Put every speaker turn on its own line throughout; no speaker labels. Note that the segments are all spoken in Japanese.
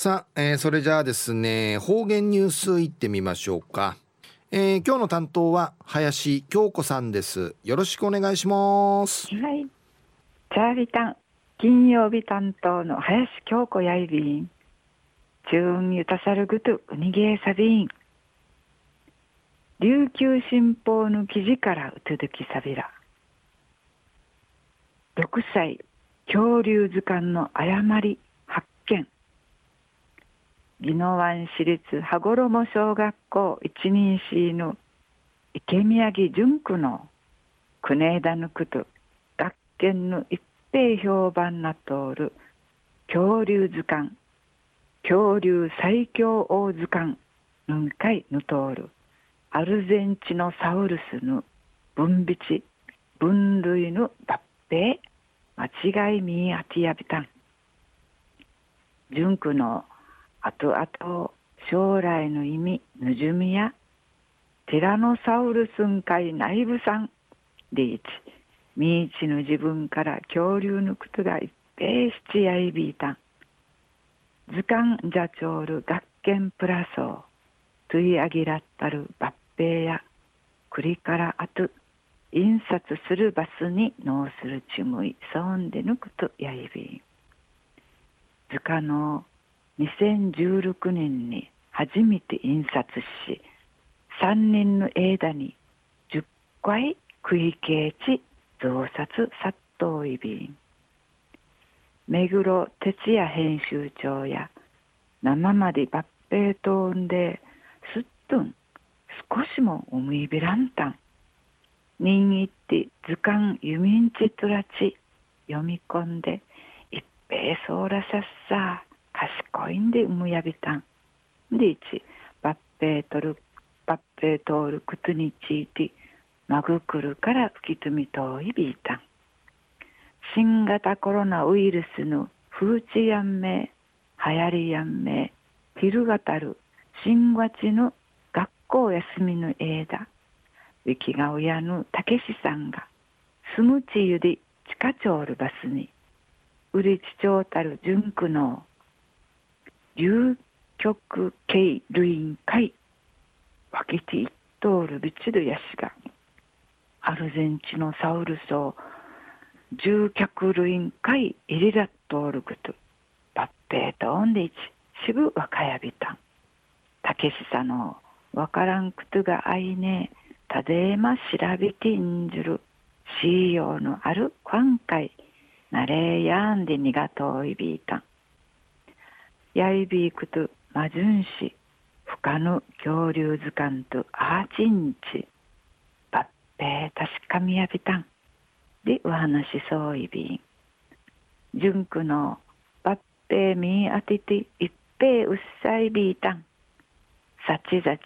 さあ、えー、それじゃあですね方言ニュースいってみましょうか、えー、今日の担当は林京子さんです。よろしくお願いします。
はい。チャーリタン金曜日担当の林京子やいびん。チューンユタサルグトウニゲーサビン琉球新報の記事からうつづきさびら。6歳恐竜図鑑の誤り。宜野湾市立羽衣小学校一人市の池宮城純区の国枝ぬくと学研の一平評判なとおる恐竜図鑑恐竜最強王図鑑ぬんかいぬとおるアルゼンチノサウルスの分泌分類の合併間違いみあてやびたん。純区の後々将来の意味ぬじゅみやティラノサウルスン界内部産リーチ。未知の自分から恐竜のことが一平七やいびいたん。図鑑じゃちょうる学研プラソートゥイアギラッタル抜兵や栗からあと印刷するバスに納するちむいそんでぬくとやいびん。図鑑の2016年に初めて印刷し3年の間に10回区域値増刷殺到イビン目黒哲也編集長や生まで抜兵とんですっとん少しも思いびらんたん。人いって図鑑ユミンチトラチ読み込んで一平そうらさっさ。賢いんでむやびたん。で一抜兵とる抜兵通る靴についてまぐくるから吹きつみといびいたん新型コロナウイルスの風知やんめ流行りやんめ昼がたる新月の学校休みの間ウィキが親のたけしさんが住むちゆで地下町るバスにうりちちょうたる純区の流極系類会分けていっとるビチドヤシがアルゼンチノサウルスを重脚類会入りだっとること抜兵とんでいちしぐ若やびた。んたけしさのわからんことがあいねたでえま調べてんじる。しようのある今回なれやんでにがといびいたんやいびいくとまじゅんし不可の恐竜図鑑とアーチンチ抜兵確かみやびたん。でお話しそういびん。純句の抜兵みあてて一平うっさいびいたん。さちざち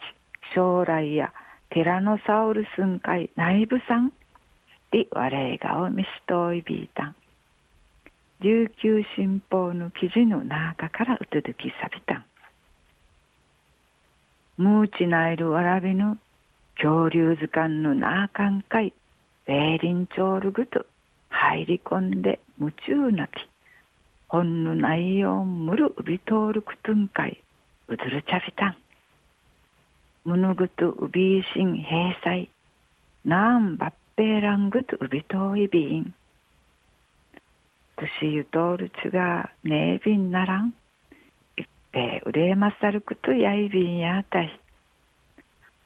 将来やティラノサウルスンかい内部さん。で我がを見しといびいたん。琉球新報の記事の中からうつづきさびたん。ムーチナイルわらびの恐竜図鑑のなあかんかい、ベーリンチョールグと入り込んで夢中なき、本の内容むるうび通るくとんかい、うずるちゃびたん。むぬぐとうびいしん閉鎖、なんばっぺーらんぐとうびといびん。年ゆとるちがねえびんならん。いっぺうれえまさるくとやいびんやあたい。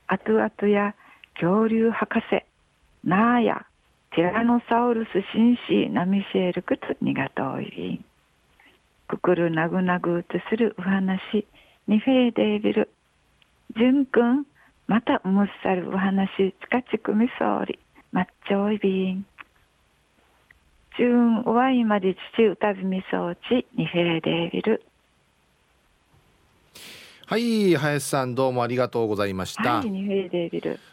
あとあとや恐竜博士。なあやティラノサウルス紳士ナミシェルくとにがといびん。くくるなぐなぐとするお話。にフェーデービル。じゅんくんまたむっさるお話。ちかちくみそうり。まっちょいびん。中ワイまで父歌びみ装置ニフェレデービル
はい林さんどうもありがとうございました、
はい、ニフェレデービル